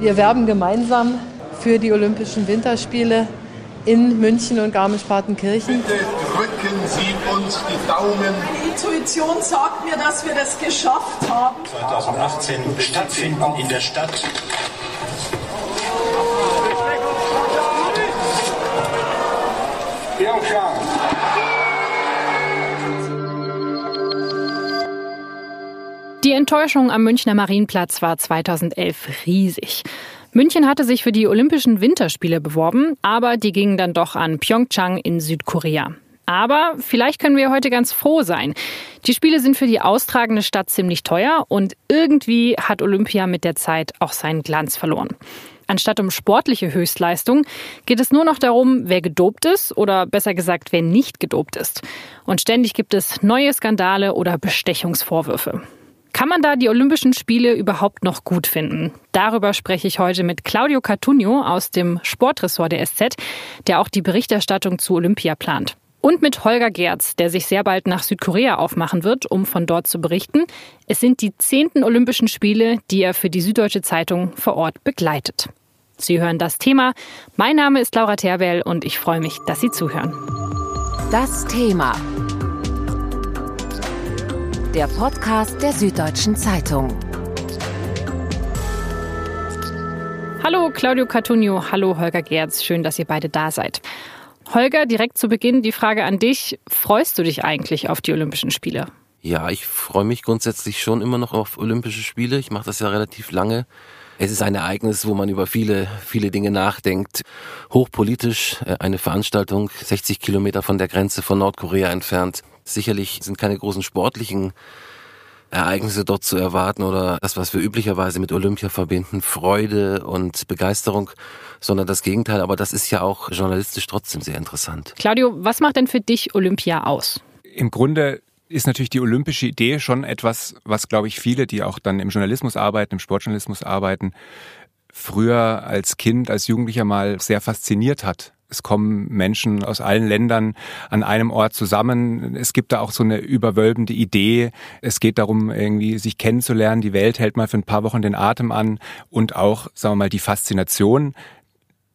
Wir werben gemeinsam für die Olympischen Winterspiele in München und Garmisch-Partenkirchen. Bitte drücken Sie uns die Daumen. Die Intuition sagt mir, dass wir das geschafft haben. 2018 stattfinden in der Stadt. Pyeongchang. Die Enttäuschung am Münchner Marienplatz war 2011 riesig. München hatte sich für die Olympischen Winterspiele beworben, aber die gingen dann doch an Pyeongchang in Südkorea. Aber vielleicht können wir heute ganz froh sein. Die Spiele sind für die austragende Stadt ziemlich teuer und irgendwie hat Olympia mit der Zeit auch seinen Glanz verloren. Anstatt um sportliche Höchstleistung geht es nur noch darum, wer gedopt ist oder besser gesagt, wer nicht gedopt ist. Und ständig gibt es neue Skandale oder Bestechungsvorwürfe. Kann man da die Olympischen Spiele überhaupt noch gut finden? Darüber spreche ich heute mit Claudio Cartunio aus dem Sportressort der SZ, der auch die Berichterstattung zu Olympia plant. Und mit Holger Gerz, der sich sehr bald nach Südkorea aufmachen wird, um von dort zu berichten. Es sind die zehnten Olympischen Spiele, die er für die Süddeutsche Zeitung vor Ort begleitet. Sie hören das Thema. Mein Name ist Laura Terwell und ich freue mich, dass Sie zuhören. Das Thema. Der Podcast der Süddeutschen Zeitung. Hallo Claudio Cartunio, hallo Holger Gerz, schön, dass ihr beide da seid. Holger, direkt zu Beginn die Frage an dich. Freust du dich eigentlich auf die Olympischen Spiele? Ja, ich freue mich grundsätzlich schon immer noch auf Olympische Spiele. Ich mache das ja relativ lange. Es ist ein Ereignis, wo man über viele, viele Dinge nachdenkt. Hochpolitisch, äh, eine Veranstaltung 60 Kilometer von der Grenze von Nordkorea entfernt. Sicherlich sind keine großen sportlichen Ereignisse dort zu erwarten oder das, was wir üblicherweise mit Olympia verbinden, Freude und Begeisterung, sondern das Gegenteil. Aber das ist ja auch journalistisch trotzdem sehr interessant. Claudio, was macht denn für dich Olympia aus? Im Grunde ist natürlich die olympische Idee schon etwas, was, glaube ich, viele, die auch dann im Journalismus arbeiten, im Sportjournalismus arbeiten, früher als Kind, als Jugendlicher mal sehr fasziniert hat. Es kommen Menschen aus allen Ländern an einem Ort zusammen. Es gibt da auch so eine überwölbende Idee. Es geht darum, irgendwie sich kennenzulernen. Die Welt hält mal für ein paar Wochen den Atem an und auch, sagen wir mal, die Faszination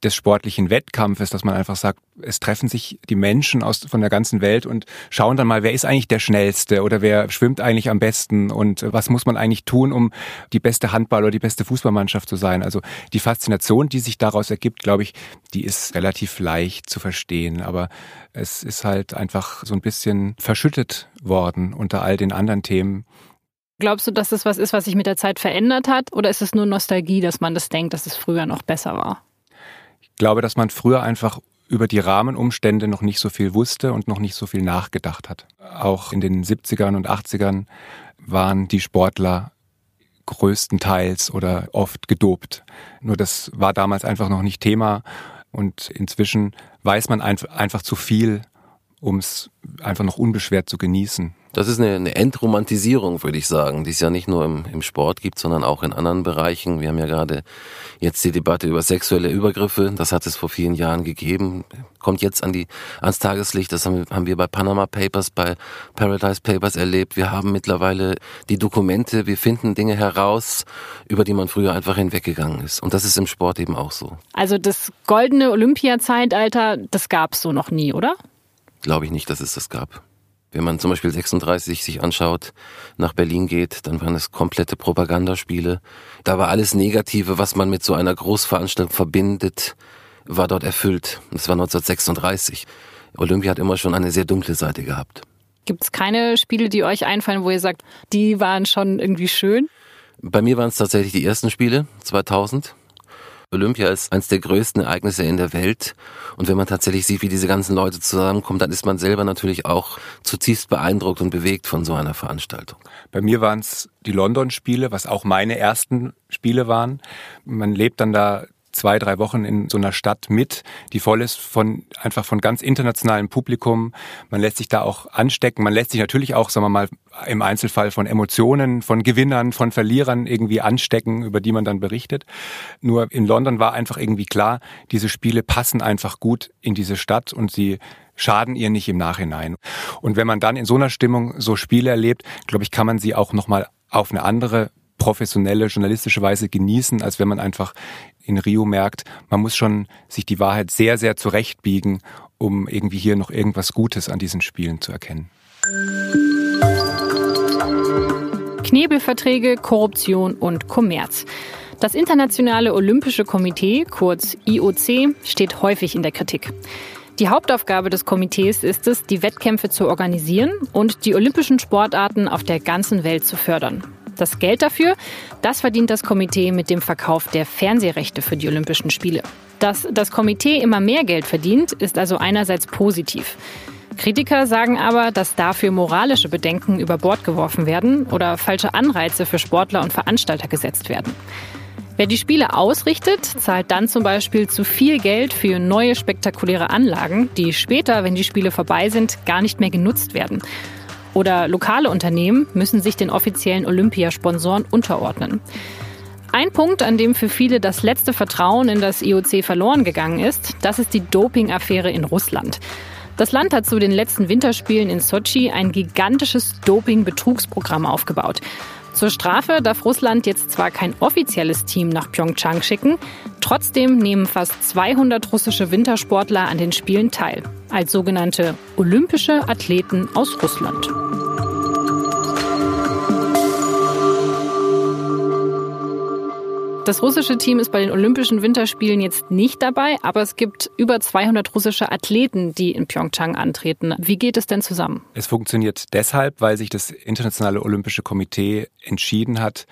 des sportlichen Wettkampfes, dass man einfach sagt, es treffen sich die Menschen aus, von der ganzen Welt und schauen dann mal, wer ist eigentlich der Schnellste oder wer schwimmt eigentlich am besten und was muss man eigentlich tun, um die beste Handball- oder die beste Fußballmannschaft zu sein. Also die Faszination, die sich daraus ergibt, glaube ich, die ist relativ leicht zu verstehen. Aber es ist halt einfach so ein bisschen verschüttet worden unter all den anderen Themen. Glaubst du, dass das was ist, was sich mit der Zeit verändert hat? Oder ist es nur Nostalgie, dass man das denkt, dass es früher noch besser war? Glaube, dass man früher einfach über die Rahmenumstände noch nicht so viel wusste und noch nicht so viel nachgedacht hat. Auch in den 70ern und 80ern waren die Sportler größtenteils oder oft gedopt. Nur das war damals einfach noch nicht Thema und inzwischen weiß man einfach zu viel, um es einfach noch unbeschwert zu genießen. Das ist eine, eine Entromantisierung, würde ich sagen, die es ja nicht nur im, im Sport gibt, sondern auch in anderen Bereichen. Wir haben ja gerade jetzt die Debatte über sexuelle Übergriffe. Das hat es vor vielen Jahren gegeben. Kommt jetzt an die, ans Tageslicht. Das haben wir, haben wir bei Panama Papers, bei Paradise Papers erlebt. Wir haben mittlerweile die Dokumente. Wir finden Dinge heraus, über die man früher einfach hinweggegangen ist. Und das ist im Sport eben auch so. Also das goldene Olympia-Zeitalter, das gab es so noch nie, oder? Glaube ich nicht, dass es das gab. Wenn man zum Beispiel 36 sich anschaut, nach Berlin geht, dann waren es komplette Propagandaspiele. Da war alles Negative, was man mit so einer Großveranstaltung verbindet, war dort erfüllt. Das war 1936. Olympia hat immer schon eine sehr dunkle Seite gehabt. Gibt es keine Spiele, die euch einfallen, wo ihr sagt, die waren schon irgendwie schön? Bei mir waren es tatsächlich die ersten Spiele, 2000. Olympia ist eines der größten Ereignisse in der Welt. Und wenn man tatsächlich sieht, wie diese ganzen Leute zusammenkommen, dann ist man selber natürlich auch zutiefst beeindruckt und bewegt von so einer Veranstaltung. Bei mir waren es die London-Spiele, was auch meine ersten Spiele waren. Man lebt dann da zwei, drei Wochen in so einer Stadt mit, die voll ist von einfach von ganz internationalem Publikum. Man lässt sich da auch anstecken. Man lässt sich natürlich auch, sagen wir mal, im Einzelfall von Emotionen, von Gewinnern, von Verlierern irgendwie anstecken, über die man dann berichtet. Nur in London war einfach irgendwie klar, diese Spiele passen einfach gut in diese Stadt und sie schaden ihr nicht im Nachhinein. Und wenn man dann in so einer Stimmung so Spiele erlebt, glaube ich, kann man sie auch nochmal auf eine andere professionelle, journalistische Weise genießen, als wenn man einfach in Rio merkt, man muss schon sich die Wahrheit sehr, sehr zurechtbiegen, um irgendwie hier noch irgendwas Gutes an diesen Spielen zu erkennen. Knebelverträge, Korruption und Kommerz. Das Internationale Olympische Komitee, kurz IOC, steht häufig in der Kritik. Die Hauptaufgabe des Komitees ist es, die Wettkämpfe zu organisieren und die olympischen Sportarten auf der ganzen Welt zu fördern. Das Geld dafür, das verdient das Komitee mit dem Verkauf der Fernsehrechte für die Olympischen Spiele. Dass das Komitee immer mehr Geld verdient, ist also einerseits positiv. Kritiker sagen aber, dass dafür moralische Bedenken über Bord geworfen werden oder falsche Anreize für Sportler und Veranstalter gesetzt werden. Wer die Spiele ausrichtet, zahlt dann zum Beispiel zu viel Geld für neue spektakuläre Anlagen, die später, wenn die Spiele vorbei sind, gar nicht mehr genutzt werden. Oder lokale Unternehmen müssen sich den offiziellen Olympiasponsoren unterordnen. Ein Punkt, an dem für viele das letzte Vertrauen in das IOC verloren gegangen ist, das ist die Doping-Affäre in Russland. Das Land hat zu den letzten Winterspielen in Sochi ein gigantisches Doping-Betrugsprogramm aufgebaut. Zur Strafe darf Russland jetzt zwar kein offizielles Team nach Pyeongchang schicken, trotzdem nehmen fast 200 russische Wintersportler an den Spielen teil, als sogenannte olympische Athleten aus Russland. Das russische Team ist bei den Olympischen Winterspielen jetzt nicht dabei, aber es gibt über 200 russische Athleten, die in Pyeongchang antreten. Wie geht es denn zusammen? Es funktioniert deshalb, weil sich das Internationale Olympische Komitee entschieden hat,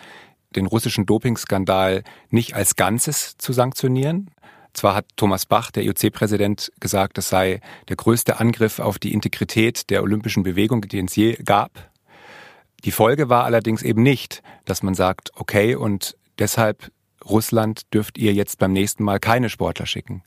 den russischen Dopingskandal nicht als Ganzes zu sanktionieren. Zwar hat Thomas Bach, der IOC-Präsident, gesagt, das sei der größte Angriff auf die Integrität der olympischen Bewegung, den es je gab. Die Folge war allerdings eben nicht, dass man sagt, okay, und deshalb Russland dürft ihr jetzt beim nächsten Mal keine Sportler schicken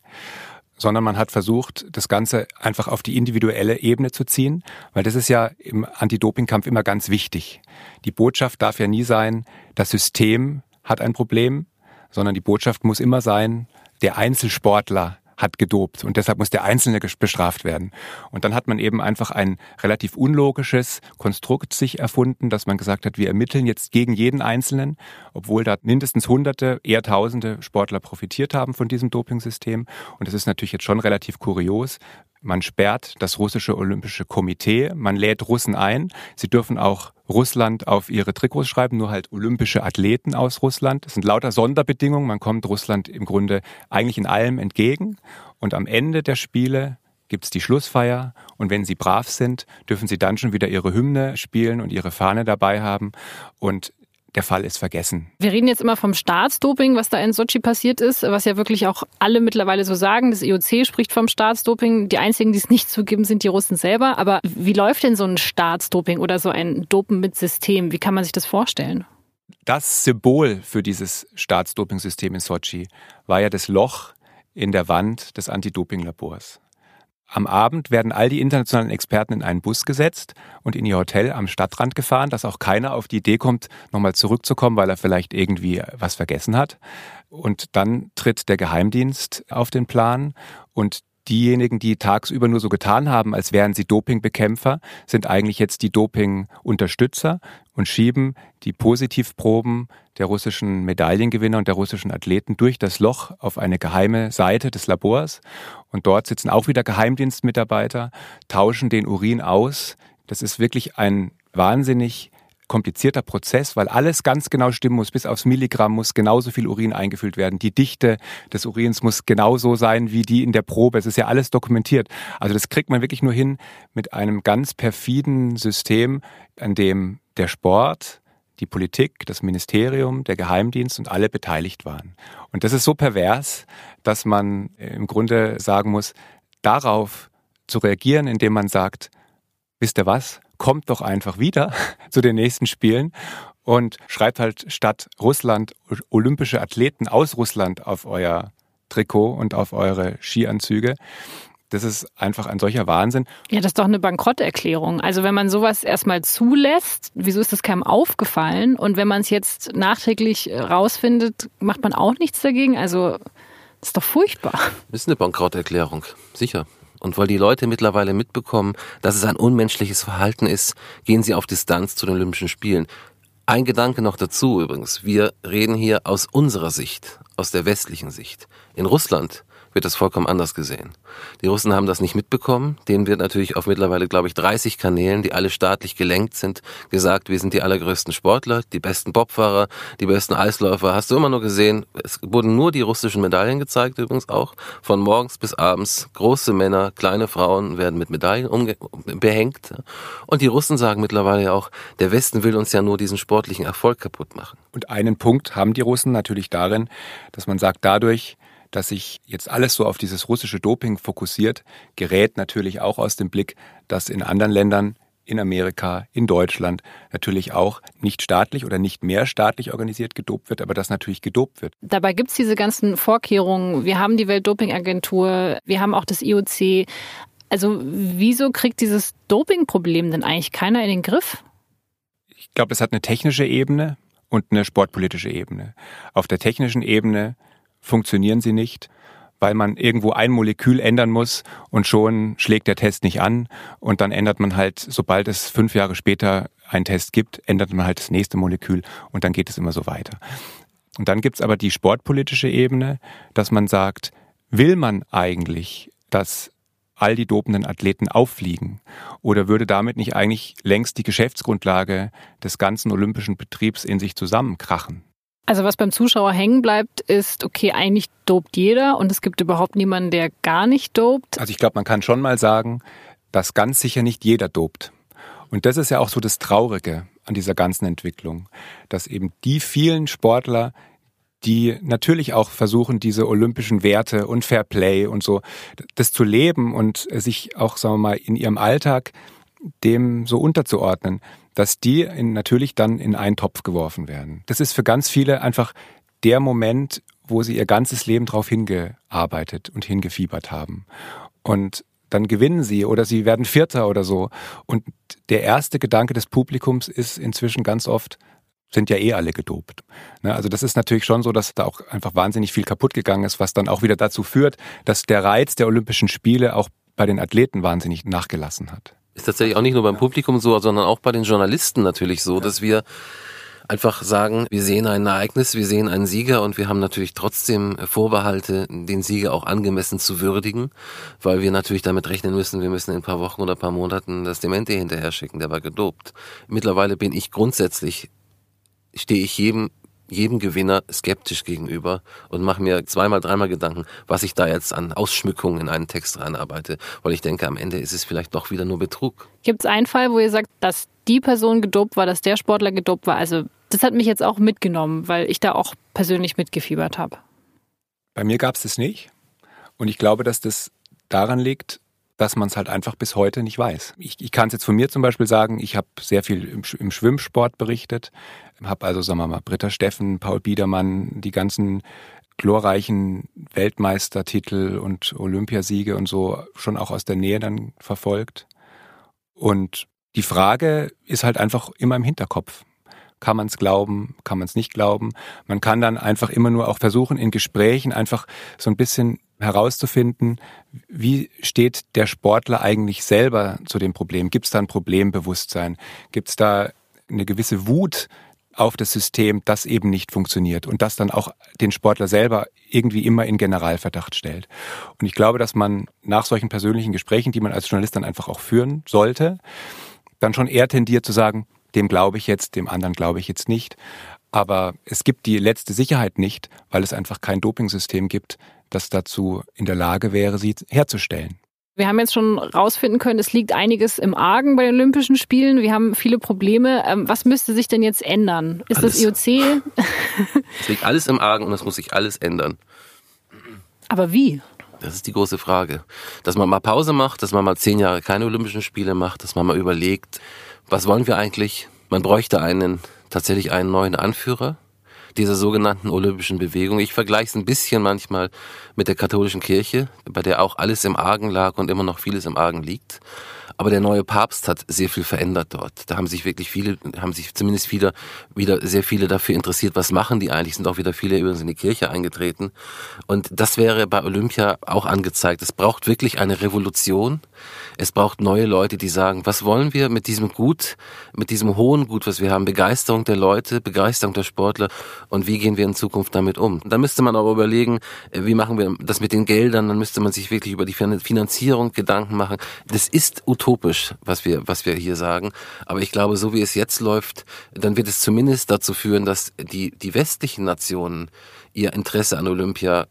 sondern man hat versucht, das Ganze einfach auf die individuelle Ebene zu ziehen, weil das ist ja im Anti-Doping-Kampf immer ganz wichtig. Die Botschaft darf ja nie sein, das System hat ein Problem, sondern die Botschaft muss immer sein, der Einzelsportler hat gedopt und deshalb muss der Einzelne bestraft werden. Und dann hat man eben einfach ein relativ unlogisches Konstrukt sich erfunden, dass man gesagt hat, wir ermitteln jetzt gegen jeden Einzelnen, obwohl da mindestens Hunderte, eher Tausende Sportler profitiert haben von diesem Dopingsystem. Und das ist natürlich jetzt schon relativ kurios. Man sperrt das russische Olympische Komitee, man lädt Russen ein. Sie dürfen auch Russland auf ihre Trikots schreiben, nur halt olympische Athleten aus Russland. Es sind lauter Sonderbedingungen. Man kommt Russland im Grunde eigentlich in allem entgegen. Und am Ende der Spiele gibt's die Schlussfeier und wenn sie brav sind, dürfen sie dann schon wieder ihre Hymne spielen und ihre Fahne dabei haben. Und der Fall ist vergessen. Wir reden jetzt immer vom Staatsdoping, was da in Sochi passiert ist, was ja wirklich auch alle mittlerweile so sagen. Das IOC spricht vom Staatsdoping. Die einzigen, die es nicht zugeben, sind die Russen selber. Aber wie läuft denn so ein Staatsdoping oder so ein Dopen mit System? Wie kann man sich das vorstellen? Das Symbol für dieses Staatsdopingsystem in Sochi war ja das Loch in der Wand des Anti-Doping-Labors. Am Abend werden all die internationalen Experten in einen Bus gesetzt und in ihr Hotel am Stadtrand gefahren, dass auch keiner auf die Idee kommt, nochmal zurückzukommen, weil er vielleicht irgendwie was vergessen hat. Und dann tritt der Geheimdienst auf den Plan und diejenigen, die tagsüber nur so getan haben, als wären sie Dopingbekämpfer, sind eigentlich jetzt die Dopingunterstützer und schieben die Positivproben der russischen Medaillengewinner und der russischen Athleten durch das Loch auf eine geheime Seite des Labors. Und dort sitzen auch wieder Geheimdienstmitarbeiter, tauschen den Urin aus. Das ist wirklich ein wahnsinnig komplizierter Prozess, weil alles ganz genau stimmen muss. Bis aufs Milligramm muss genauso viel Urin eingefüllt werden. Die Dichte des Urins muss genauso sein wie die in der Probe. Es ist ja alles dokumentiert. Also das kriegt man wirklich nur hin mit einem ganz perfiden System, an dem der Sport, die Politik, das Ministerium, der Geheimdienst und alle beteiligt waren. Und das ist so pervers, dass man im Grunde sagen muss, darauf zu reagieren, indem man sagt, wisst ihr was? Kommt doch einfach wieder zu den nächsten Spielen und schreibt halt statt Russland olympische Athleten aus Russland auf euer Trikot und auf eure Skianzüge. Das ist einfach ein solcher Wahnsinn. Ja, das ist doch eine Bankrotterklärung. Also wenn man sowas erstmal zulässt, wieso ist das keinem aufgefallen? Und wenn man es jetzt nachträglich rausfindet, macht man auch nichts dagegen? Also das ist doch furchtbar. Das ist eine Bankrotterklärung, sicher. Und weil die Leute mittlerweile mitbekommen, dass es ein unmenschliches Verhalten ist, gehen sie auf Distanz zu den Olympischen Spielen. Ein Gedanke noch dazu übrigens. Wir reden hier aus unserer Sicht, aus der westlichen Sicht. In Russland wird das vollkommen anders gesehen. Die Russen haben das nicht mitbekommen. Denen wird natürlich auf mittlerweile, glaube ich, 30 Kanälen, die alle staatlich gelenkt sind, gesagt, wir sind die allergrößten Sportler, die besten Bobfahrer, die besten Eisläufer. Hast du immer nur gesehen, es wurden nur die russischen Medaillen gezeigt, übrigens auch. Von morgens bis abends. Große Männer, kleine Frauen werden mit Medaillen behängt. Und die Russen sagen mittlerweile auch, der Westen will uns ja nur diesen sportlichen Erfolg kaputt machen. Und einen Punkt haben die Russen natürlich darin, dass man sagt, dadurch, dass sich jetzt alles so auf dieses russische Doping fokussiert, gerät natürlich auch aus dem Blick, dass in anderen Ländern in Amerika, in Deutschland natürlich auch nicht staatlich oder nicht mehr staatlich organisiert gedopt wird, aber dass natürlich gedopt wird. Dabei gibt es diese ganzen Vorkehrungen. Wir haben die Weltdopingagentur, wir haben auch das IOC. Also wieso kriegt dieses Dopingproblem denn eigentlich keiner in den Griff? Ich glaube, es hat eine technische Ebene und eine sportpolitische Ebene. Auf der technischen Ebene funktionieren sie nicht, weil man irgendwo ein Molekül ändern muss und schon schlägt der Test nicht an und dann ändert man halt, sobald es fünf Jahre später einen Test gibt, ändert man halt das nächste Molekül und dann geht es immer so weiter. Und dann gibt's aber die sportpolitische Ebene, dass man sagt, will man eigentlich, dass all die dopenden Athleten auffliegen? Oder würde damit nicht eigentlich längst die Geschäftsgrundlage des ganzen olympischen Betriebs in sich zusammenkrachen? Also was beim Zuschauer hängen bleibt, ist, okay, eigentlich dopt jeder und es gibt überhaupt niemanden, der gar nicht dopt. Also ich glaube, man kann schon mal sagen, dass ganz sicher nicht jeder dopt. Und das ist ja auch so das Traurige an dieser ganzen Entwicklung, dass eben die vielen Sportler, die natürlich auch versuchen, diese olympischen Werte und Fair Play und so, das zu leben und sich auch, sagen wir mal, in ihrem Alltag dem so unterzuordnen, dass die in, natürlich dann in einen Topf geworfen werden. Das ist für ganz viele einfach der Moment, wo sie ihr ganzes Leben drauf hingearbeitet und hingefiebert haben. Und dann gewinnen sie oder sie werden Vierter oder so. Und der erste Gedanke des Publikums ist inzwischen ganz oft, sind ja eh alle gedopt. Ne, also das ist natürlich schon so, dass da auch einfach wahnsinnig viel kaputt gegangen ist, was dann auch wieder dazu führt, dass der Reiz der Olympischen Spiele auch bei den Athleten wahnsinnig nachgelassen hat ist tatsächlich auch nicht nur beim Publikum so, sondern auch bei den Journalisten natürlich so, dass wir einfach sagen, wir sehen ein Ereignis, wir sehen einen Sieger und wir haben natürlich trotzdem Vorbehalte, den Sieger auch angemessen zu würdigen, weil wir natürlich damit rechnen müssen, wir müssen in ein paar Wochen oder ein paar Monaten das Demente hinterher schicken, der war gedopt. Mittlerweile bin ich grundsätzlich, stehe ich jedem jedem Gewinner skeptisch gegenüber und mache mir zweimal, dreimal Gedanken, was ich da jetzt an Ausschmückungen in einen Text reinarbeite, weil ich denke, am Ende ist es vielleicht doch wieder nur Betrug. Gibt es einen Fall, wo ihr sagt, dass die Person gedopt war, dass der Sportler gedopt war? Also das hat mich jetzt auch mitgenommen, weil ich da auch persönlich mitgefiebert habe. Bei mir gab es das nicht. Und ich glaube, dass das daran liegt, dass man es halt einfach bis heute nicht weiß. Ich, ich kann es jetzt von mir zum Beispiel sagen, ich habe sehr viel im, im Schwimmsport berichtet, habe also, sagen wir mal, Britta Steffen, Paul Biedermann, die ganzen glorreichen Weltmeistertitel und Olympiasiege und so schon auch aus der Nähe dann verfolgt. Und die Frage ist halt einfach immer im Hinterkopf. Kann man es glauben? Kann man es nicht glauben? Man kann dann einfach immer nur auch versuchen, in Gesprächen einfach so ein bisschen herauszufinden, wie steht der Sportler eigentlich selber zu dem Problem? Gibt es da ein Problembewusstsein? Gibt es da eine gewisse Wut auf das System, das eben nicht funktioniert und das dann auch den Sportler selber irgendwie immer in Generalverdacht stellt. Und ich glaube, dass man nach solchen persönlichen Gesprächen, die man als Journalist dann einfach auch führen sollte, dann schon eher tendiert zu sagen, dem glaube ich jetzt, dem anderen glaube ich jetzt nicht. Aber es gibt die letzte Sicherheit nicht, weil es einfach kein Dopingsystem gibt, das dazu in der Lage wäre, sie herzustellen. Wir haben jetzt schon rausfinden können, es liegt einiges im Argen bei den Olympischen Spielen. Wir haben viele Probleme. Ähm, was müsste sich denn jetzt ändern? Ist alles. das IOC? es liegt alles im Argen und es muss sich alles ändern. Aber wie? Das ist die große Frage. Dass man mal Pause macht, dass man mal zehn Jahre keine Olympischen Spiele macht, dass man mal überlegt, was wollen wir eigentlich? Man bräuchte einen, tatsächlich einen neuen Anführer, dieser sogenannten olympischen Bewegung. Ich vergleiche es ein bisschen manchmal mit der katholischen Kirche, bei der auch alles im Argen lag und immer noch vieles im Argen liegt. Aber der neue Papst hat sehr viel verändert dort. Da haben sich wirklich viele, haben sich zumindest wieder, wieder sehr viele dafür interessiert, was machen die eigentlich, sind auch wieder viele übrigens in die Kirche eingetreten. Und das wäre bei Olympia auch angezeigt. Es braucht wirklich eine Revolution. Es braucht neue Leute, die sagen, was wollen wir mit diesem Gut, mit diesem hohen Gut, was wir haben, Begeisterung der Leute, Begeisterung der Sportler und wie gehen wir in Zukunft damit um. Da müsste man aber überlegen, äh, wie machen wir das mit den Geldern, dann müsste man sich wirklich über die Finanzierung Gedanken machen. Das ist utopisch, was wir, was wir hier sagen. Aber ich glaube, so wie es jetzt läuft, dann wird es zumindest dazu führen, dass die, die westlichen Nationen ihr Interesse an Olympia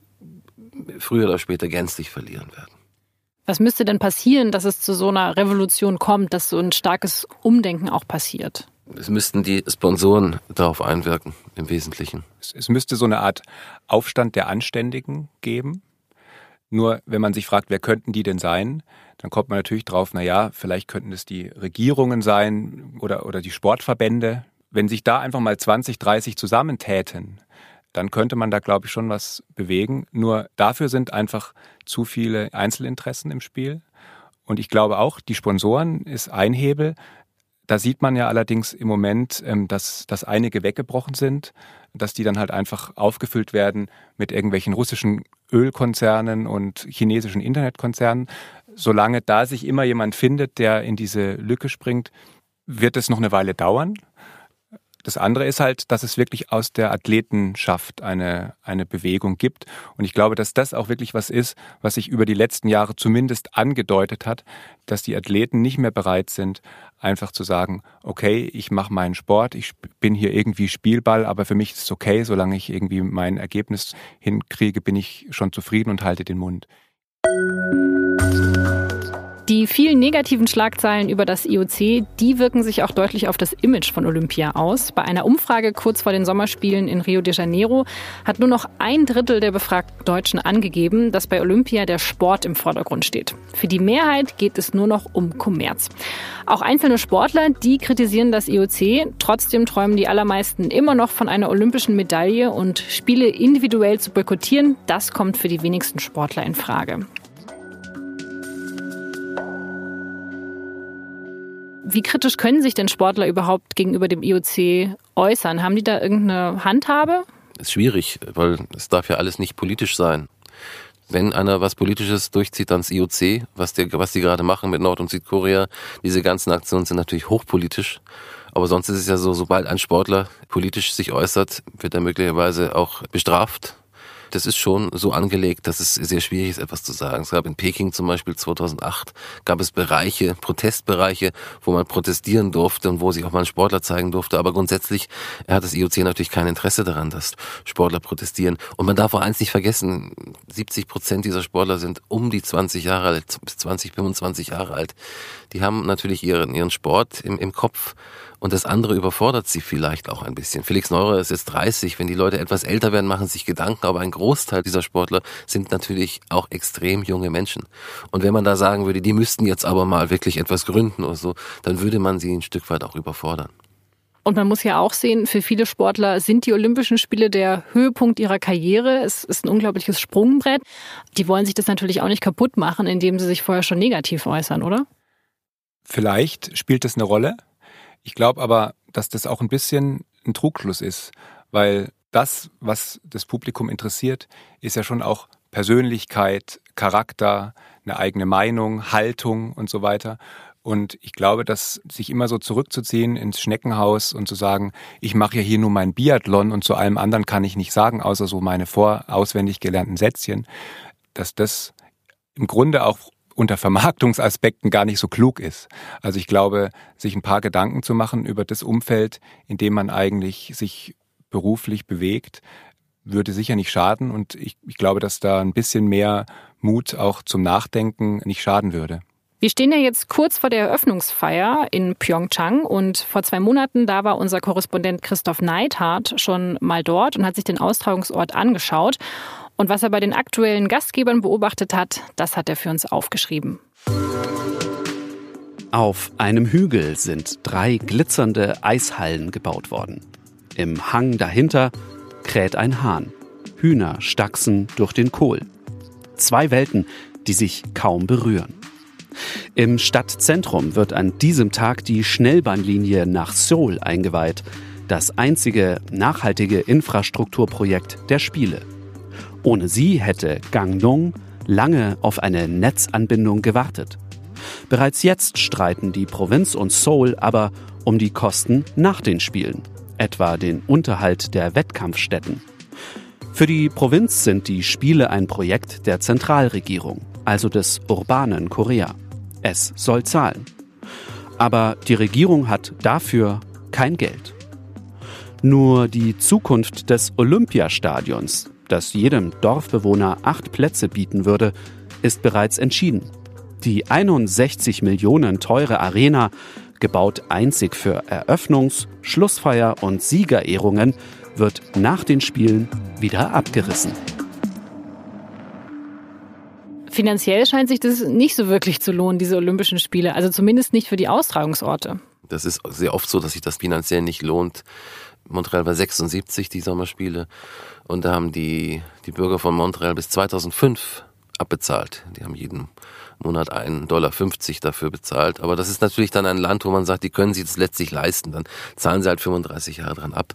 früher oder später gänzlich verlieren werden. Was müsste denn passieren, dass es zu so einer Revolution kommt, dass so ein starkes Umdenken auch passiert? Es müssten die Sponsoren darauf einwirken, im Wesentlichen. Es müsste so eine Art Aufstand der Anständigen geben. Nur wenn man sich fragt, wer könnten die denn sein, dann kommt man natürlich drauf, na ja, vielleicht könnten es die Regierungen sein oder, oder die Sportverbände. Wenn sich da einfach mal 20, 30 zusammentäten, dann könnte man da, glaube ich, schon was bewegen. Nur dafür sind einfach zu viele Einzelinteressen im Spiel. Und ich glaube auch, die Sponsoren ist ein Hebel. Da sieht man ja allerdings im Moment, ähm, dass, dass einige weggebrochen sind, dass die dann halt einfach aufgefüllt werden mit irgendwelchen russischen Ölkonzernen und chinesischen Internetkonzernen. Solange da sich immer jemand findet, der in diese Lücke springt, wird es noch eine Weile dauern. Das andere ist halt, dass es wirklich aus der Athletenschaft eine, eine Bewegung gibt. Und ich glaube, dass das auch wirklich was ist, was sich über die letzten Jahre zumindest angedeutet hat, dass die Athleten nicht mehr bereit sind, einfach zu sagen, okay, ich mache meinen Sport, ich bin hier irgendwie Spielball, aber für mich ist es okay, solange ich irgendwie mein Ergebnis hinkriege, bin ich schon zufrieden und halte den Mund. Die vielen negativen Schlagzeilen über das IOC, die wirken sich auch deutlich auf das Image von Olympia aus. Bei einer Umfrage kurz vor den Sommerspielen in Rio de Janeiro hat nur noch ein Drittel der befragten Deutschen angegeben, dass bei Olympia der Sport im Vordergrund steht. Für die Mehrheit geht es nur noch um Kommerz. Auch einzelne Sportler, die kritisieren das IOC. Trotzdem träumen die allermeisten immer noch von einer olympischen Medaille und Spiele individuell zu boykottieren, das kommt für die wenigsten Sportler in Frage. Wie kritisch können sich denn Sportler überhaupt gegenüber dem IOC äußern? Haben die da irgendeine Handhabe? Ist schwierig, weil es darf ja alles nicht politisch sein. Wenn einer was Politisches durchzieht, das IOC, was die, was die gerade machen mit Nord- und Südkorea. Diese ganzen Aktionen sind natürlich hochpolitisch. Aber sonst ist es ja so, sobald ein Sportler politisch sich äußert, wird er möglicherweise auch bestraft das ist schon so angelegt, dass es sehr schwierig ist, etwas zu sagen. Es gab in Peking zum Beispiel 2008, gab es Bereiche, Protestbereiche, wo man protestieren durfte und wo sich auch mal ein Sportler zeigen durfte. Aber grundsätzlich hat das IOC natürlich kein Interesse daran, dass Sportler protestieren. Und man darf auch eins nicht vergessen, 70 Prozent dieser Sportler sind um die 20 Jahre alt, bis 20, 25 Jahre alt. Die haben natürlich ihren, ihren Sport im, im Kopf und das andere überfordert sie vielleicht auch ein bisschen. Felix Neurer ist jetzt 30. Wenn die Leute etwas älter werden, machen sich Gedanken. Aber ein Großteil dieser Sportler sind natürlich auch extrem junge Menschen. Und wenn man da sagen würde, die müssten jetzt aber mal wirklich etwas gründen oder so, dann würde man sie ein Stück weit auch überfordern. Und man muss ja auch sehen, für viele Sportler sind die Olympischen Spiele der Höhepunkt ihrer Karriere. Es ist ein unglaubliches Sprungbrett. Die wollen sich das natürlich auch nicht kaputt machen, indem sie sich vorher schon negativ äußern, oder? Vielleicht spielt das eine Rolle. Ich glaube aber, dass das auch ein bisschen ein Trugschluss ist, weil das, was das Publikum interessiert, ist ja schon auch Persönlichkeit, Charakter, eine eigene Meinung, Haltung und so weiter. Und ich glaube, dass sich immer so zurückzuziehen ins Schneckenhaus und zu sagen, ich mache ja hier nur mein Biathlon und zu allem anderen kann ich nicht sagen, außer so meine vorauswendig gelernten Sätzchen, dass das im Grunde auch unter Vermarktungsaspekten gar nicht so klug ist. Also ich glaube, sich ein paar Gedanken zu machen über das Umfeld, in dem man eigentlich sich beruflich bewegt, würde sicher nicht schaden. Und ich, ich glaube, dass da ein bisschen mehr Mut auch zum Nachdenken nicht schaden würde. Wir stehen ja jetzt kurz vor der Eröffnungsfeier in Pyeongchang und vor zwei Monaten, da war unser Korrespondent Christoph Neidhardt schon mal dort und hat sich den Austragungsort angeschaut. Und was er bei den aktuellen Gastgebern beobachtet hat, das hat er für uns aufgeschrieben. Auf einem Hügel sind drei glitzernde Eishallen gebaut worden. Im Hang dahinter kräht ein Hahn. Hühner stachsen durch den Kohl. Zwei Welten, die sich kaum berühren. Im Stadtzentrum wird an diesem Tag die Schnellbahnlinie nach Seoul eingeweiht, das einzige nachhaltige Infrastrukturprojekt der Spiele. Ohne sie hätte Gangdong lange auf eine Netzanbindung gewartet. Bereits jetzt streiten die Provinz und Seoul aber um die Kosten nach den Spielen, etwa den Unterhalt der Wettkampfstätten. Für die Provinz sind die Spiele ein Projekt der Zentralregierung, also des urbanen Korea. Es soll zahlen. Aber die Regierung hat dafür kein Geld. Nur die Zukunft des Olympiastadions, das jedem Dorfbewohner acht Plätze bieten würde, ist bereits entschieden. Die 61 Millionen teure Arena, gebaut einzig für Eröffnungs-, Schlussfeier- und Siegerehrungen, wird nach den Spielen wieder abgerissen. Finanziell scheint sich das nicht so wirklich zu lohnen, diese Olympischen Spiele. Also zumindest nicht für die Austragungsorte. Das ist sehr oft so, dass sich das finanziell nicht lohnt. Montreal war 76, die Sommerspiele. Und da haben die, die Bürger von Montreal bis 2005 abbezahlt. Die haben jeden Monat 1,50 Dollar dafür bezahlt. Aber das ist natürlich dann ein Land, wo man sagt, die können sich das letztlich leisten. Dann zahlen sie halt 35 Jahre dran ab.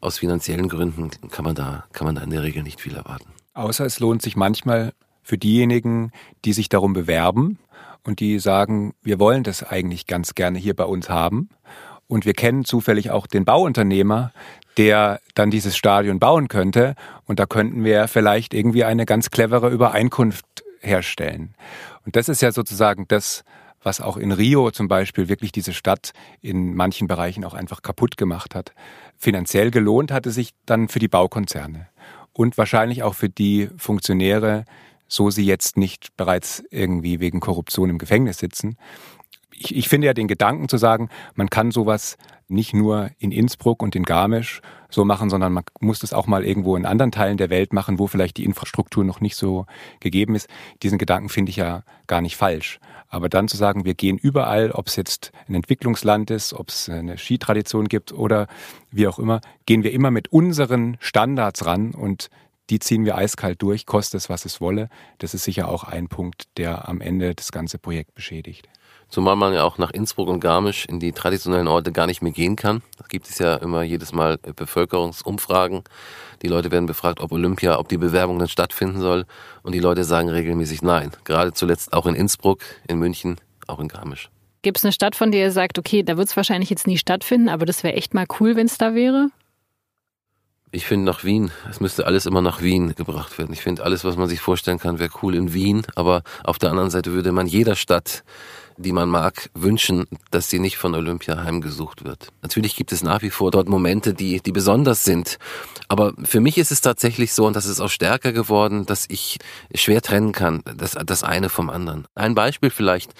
Aus finanziellen Gründen kann man da, kann man da in der Regel nicht viel erwarten. Außer es lohnt sich manchmal für diejenigen, die sich darum bewerben und die sagen, wir wollen das eigentlich ganz gerne hier bei uns haben. Und wir kennen zufällig auch den Bauunternehmer, der dann dieses Stadion bauen könnte. Und da könnten wir vielleicht irgendwie eine ganz clevere Übereinkunft herstellen. Und das ist ja sozusagen das, was auch in Rio zum Beispiel wirklich diese Stadt in manchen Bereichen auch einfach kaputt gemacht hat. Finanziell gelohnt hatte sich dann für die Baukonzerne und wahrscheinlich auch für die Funktionäre, so sie jetzt nicht bereits irgendwie wegen Korruption im Gefängnis sitzen. Ich, ich finde ja den Gedanken zu sagen, man kann sowas nicht nur in Innsbruck und in Garmisch so machen, sondern man muss das auch mal irgendwo in anderen Teilen der Welt machen, wo vielleicht die Infrastruktur noch nicht so gegeben ist. Diesen Gedanken finde ich ja gar nicht falsch. Aber dann zu sagen, wir gehen überall, ob es jetzt ein Entwicklungsland ist, ob es eine Skitradition gibt oder wie auch immer, gehen wir immer mit unseren Standards ran und die ziehen wir eiskalt durch, koste es, was es wolle. Das ist sicher auch ein Punkt, der am Ende das ganze Projekt beschädigt. Zumal man ja auch nach Innsbruck und Garmisch in die traditionellen Orte gar nicht mehr gehen kann. Da gibt es ja immer jedes Mal Bevölkerungsumfragen. Die Leute werden befragt, ob Olympia, ob die Bewerbung dann stattfinden soll. Und die Leute sagen regelmäßig nein. Gerade zuletzt auch in Innsbruck, in München, auch in Garmisch. Gibt es eine Stadt, von der ihr sagt, okay, da wird es wahrscheinlich jetzt nie stattfinden, aber das wäre echt mal cool, wenn es da wäre? Ich finde nach Wien, es müsste alles immer nach Wien gebracht werden. Ich finde alles, was man sich vorstellen kann, wäre cool in Wien, aber auf der anderen Seite würde man jeder Stadt die man mag, wünschen, dass sie nicht von Olympia heimgesucht wird. Natürlich gibt es nach wie vor dort Momente, die, die besonders sind. Aber für mich ist es tatsächlich so, und das ist auch stärker geworden, dass ich schwer trennen kann, das, das eine vom anderen. Ein Beispiel vielleicht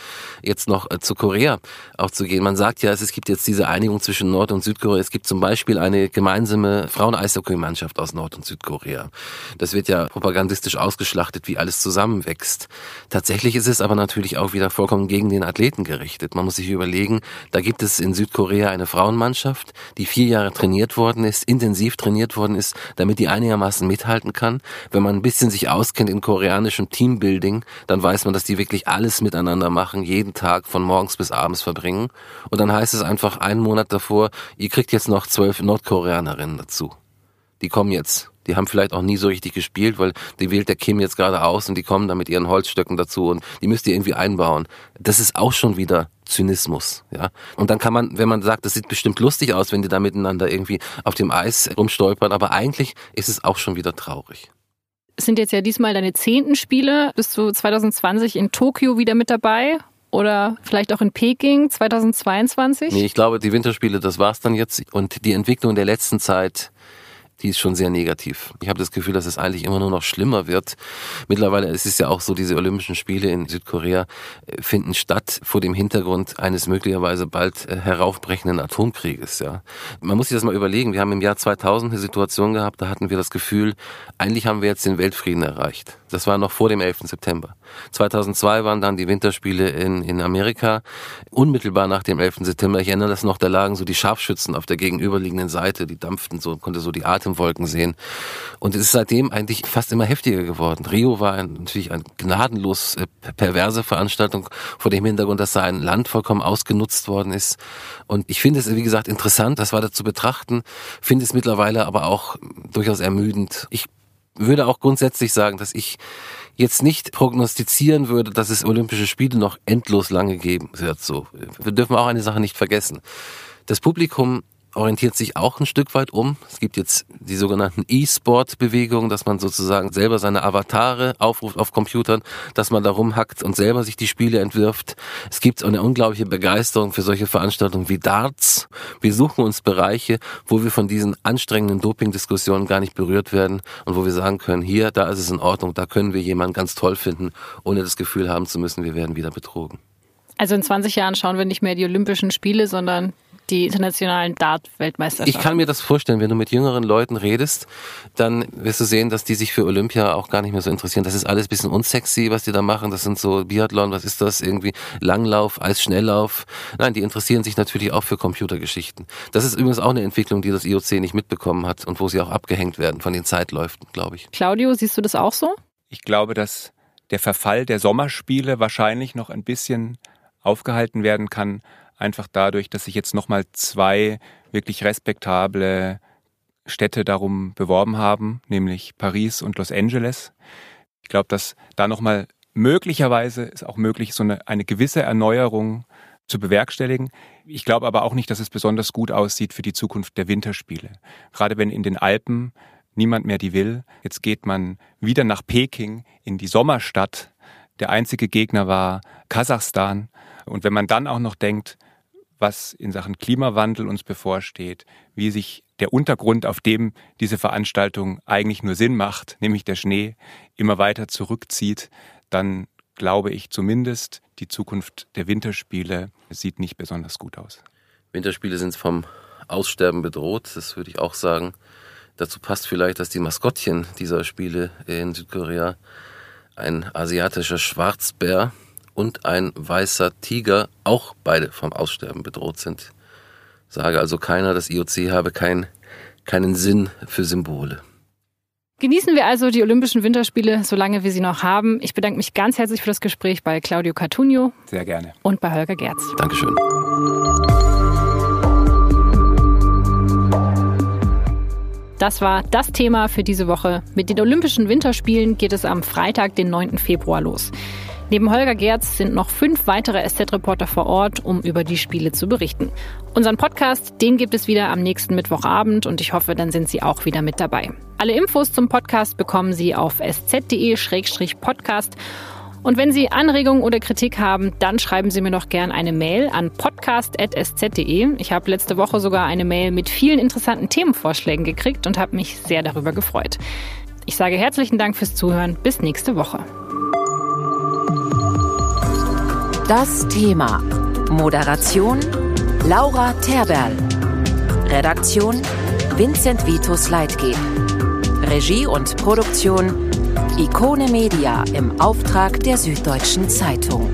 jetzt noch äh, zu Korea auch zu gehen. Man sagt ja, es gibt jetzt diese Einigung zwischen Nord- und Südkorea. Es gibt zum Beispiel eine gemeinsame Frauen-Eishockey-Mannschaft aus Nord- und Südkorea. Das wird ja propagandistisch ausgeschlachtet, wie alles zusammenwächst. Tatsächlich ist es aber natürlich auch wieder vollkommen gegen den Athleten gerichtet. Man muss sich überlegen, da gibt es in Südkorea eine Frauenmannschaft, die vier Jahre trainiert worden ist, intensiv trainiert worden ist, damit die einigermaßen mithalten kann. Wenn man ein bisschen sich auskennt in koreanischem Teambuilding, dann weiß man, dass die wirklich alles miteinander machen, jeden Tag von morgens bis abends verbringen. Und dann heißt es einfach einen Monat davor, ihr kriegt jetzt noch zwölf Nordkoreanerinnen dazu. Die kommen jetzt die haben vielleicht auch nie so richtig gespielt, weil die wählt der Kim jetzt gerade aus und die kommen dann mit ihren Holzstöcken dazu und die müsst ihr irgendwie einbauen. Das ist auch schon wieder Zynismus, ja. Und dann kann man, wenn man sagt, das sieht bestimmt lustig aus, wenn die da miteinander irgendwie auf dem Eis rumstolpern, aber eigentlich ist es auch schon wieder traurig. Es sind jetzt ja diesmal deine zehnten Spiele. Bist du 2020 in Tokio wieder mit dabei? Oder vielleicht auch in Peking 2022? Nee, ich glaube, die Winterspiele, das war's dann jetzt. Und die Entwicklung der letzten Zeit die ist schon sehr negativ. Ich habe das Gefühl, dass es eigentlich immer nur noch schlimmer wird. Mittlerweile ist es ja auch so, diese Olympischen Spiele in Südkorea äh, finden statt vor dem Hintergrund eines möglicherweise bald äh, heraufbrechenden Atomkrieges. Ja, Man muss sich das mal überlegen. Wir haben im Jahr 2000 eine Situation gehabt, da hatten wir das Gefühl, eigentlich haben wir jetzt den Weltfrieden erreicht. Das war noch vor dem 11. September. 2002 waren dann die Winterspiele in, in Amerika. Unmittelbar nach dem 11. September, ich erinnere das noch, da lagen so die Scharfschützen auf der gegenüberliegenden Seite, die dampften so, konnte so die Art Atemwolken sehen. Und es ist seitdem eigentlich fast immer heftiger geworden. Rio war natürlich eine gnadenlos äh, perverse Veranstaltung vor dem Hintergrund, dass da Land vollkommen ausgenutzt worden ist. Und ich finde es, wie gesagt, interessant, das weiter zu betrachten, finde es mittlerweile aber auch durchaus ermüdend. Ich würde auch grundsätzlich sagen, dass ich jetzt nicht prognostizieren würde, dass es Olympische Spiele noch endlos lange geben wird. So, wir dürfen auch eine Sache nicht vergessen. Das Publikum orientiert sich auch ein Stück weit um. Es gibt jetzt die sogenannten E-Sport-Bewegungen, dass man sozusagen selber seine Avatare aufruft auf Computern, dass man da rumhackt und selber sich die Spiele entwirft. Es gibt eine unglaubliche Begeisterung für solche Veranstaltungen wie Darts. Wir suchen uns Bereiche, wo wir von diesen anstrengenden Doping-Diskussionen gar nicht berührt werden und wo wir sagen können, hier, da ist es in Ordnung, da können wir jemanden ganz toll finden, ohne das Gefühl haben zu müssen, wir werden wieder betrogen. Also in 20 Jahren schauen wir nicht mehr die Olympischen Spiele, sondern die internationalen Dart-Weltmeisterschaften. Ich kann mir das vorstellen, wenn du mit jüngeren Leuten redest, dann wirst du sehen, dass die sich für Olympia auch gar nicht mehr so interessieren. Das ist alles ein bisschen unsexy, was die da machen. Das sind so Biathlon, was ist das? Irgendwie Langlauf, Eisschnelllauf. Nein, die interessieren sich natürlich auch für Computergeschichten. Das ist übrigens auch eine Entwicklung, die das IOC nicht mitbekommen hat und wo sie auch abgehängt werden von den Zeitläufen, glaube ich. Claudio, siehst du das auch so? Ich glaube, dass der Verfall der Sommerspiele wahrscheinlich noch ein bisschen aufgehalten werden kann, einfach dadurch, dass sich jetzt nochmal zwei wirklich respektable Städte darum beworben haben, nämlich Paris und Los Angeles. Ich glaube, dass da nochmal möglicherweise ist auch möglich, so eine, eine gewisse Erneuerung zu bewerkstelligen. Ich glaube aber auch nicht, dass es besonders gut aussieht für die Zukunft der Winterspiele. Gerade wenn in den Alpen niemand mehr die will. Jetzt geht man wieder nach Peking in die Sommerstadt. Der einzige Gegner war Kasachstan. Und wenn man dann auch noch denkt, was in Sachen Klimawandel uns bevorsteht, wie sich der Untergrund, auf dem diese Veranstaltung eigentlich nur Sinn macht, nämlich der Schnee, immer weiter zurückzieht, dann glaube ich zumindest, die Zukunft der Winterspiele sieht nicht besonders gut aus. Winterspiele sind vom Aussterben bedroht, das würde ich auch sagen. Dazu passt vielleicht, dass die Maskottchen dieser Spiele in Südkorea ein asiatischer Schwarzbär und ein weißer Tiger auch beide vom Aussterben bedroht sind. Sage also keiner, das IOC habe kein, keinen Sinn für Symbole. Genießen wir also die Olympischen Winterspiele, solange wir sie noch haben. Ich bedanke mich ganz herzlich für das Gespräch bei Claudio Cartunio. Sehr gerne. Und bei Holger Gerz. Dankeschön. Das war das Thema für diese Woche. Mit den Olympischen Winterspielen geht es am Freitag, den 9. Februar los. Neben Holger Gerz sind noch fünf weitere SZ-Reporter vor Ort, um über die Spiele zu berichten. Unseren Podcast, den gibt es wieder am nächsten Mittwochabend und ich hoffe, dann sind Sie auch wieder mit dabei. Alle Infos zum Podcast bekommen Sie auf sz.de-podcast. Und wenn Sie Anregungen oder Kritik haben, dann schreiben Sie mir noch gern eine Mail an podcast.sz.de. Ich habe letzte Woche sogar eine Mail mit vielen interessanten Themenvorschlägen gekriegt und habe mich sehr darüber gefreut. Ich sage herzlichen Dank fürs Zuhören. Bis nächste Woche. Das Thema. Moderation Laura Terberl. Redaktion Vincent Vitus Leitgeb. Regie und Produktion Ikone Media im Auftrag der Süddeutschen Zeitung.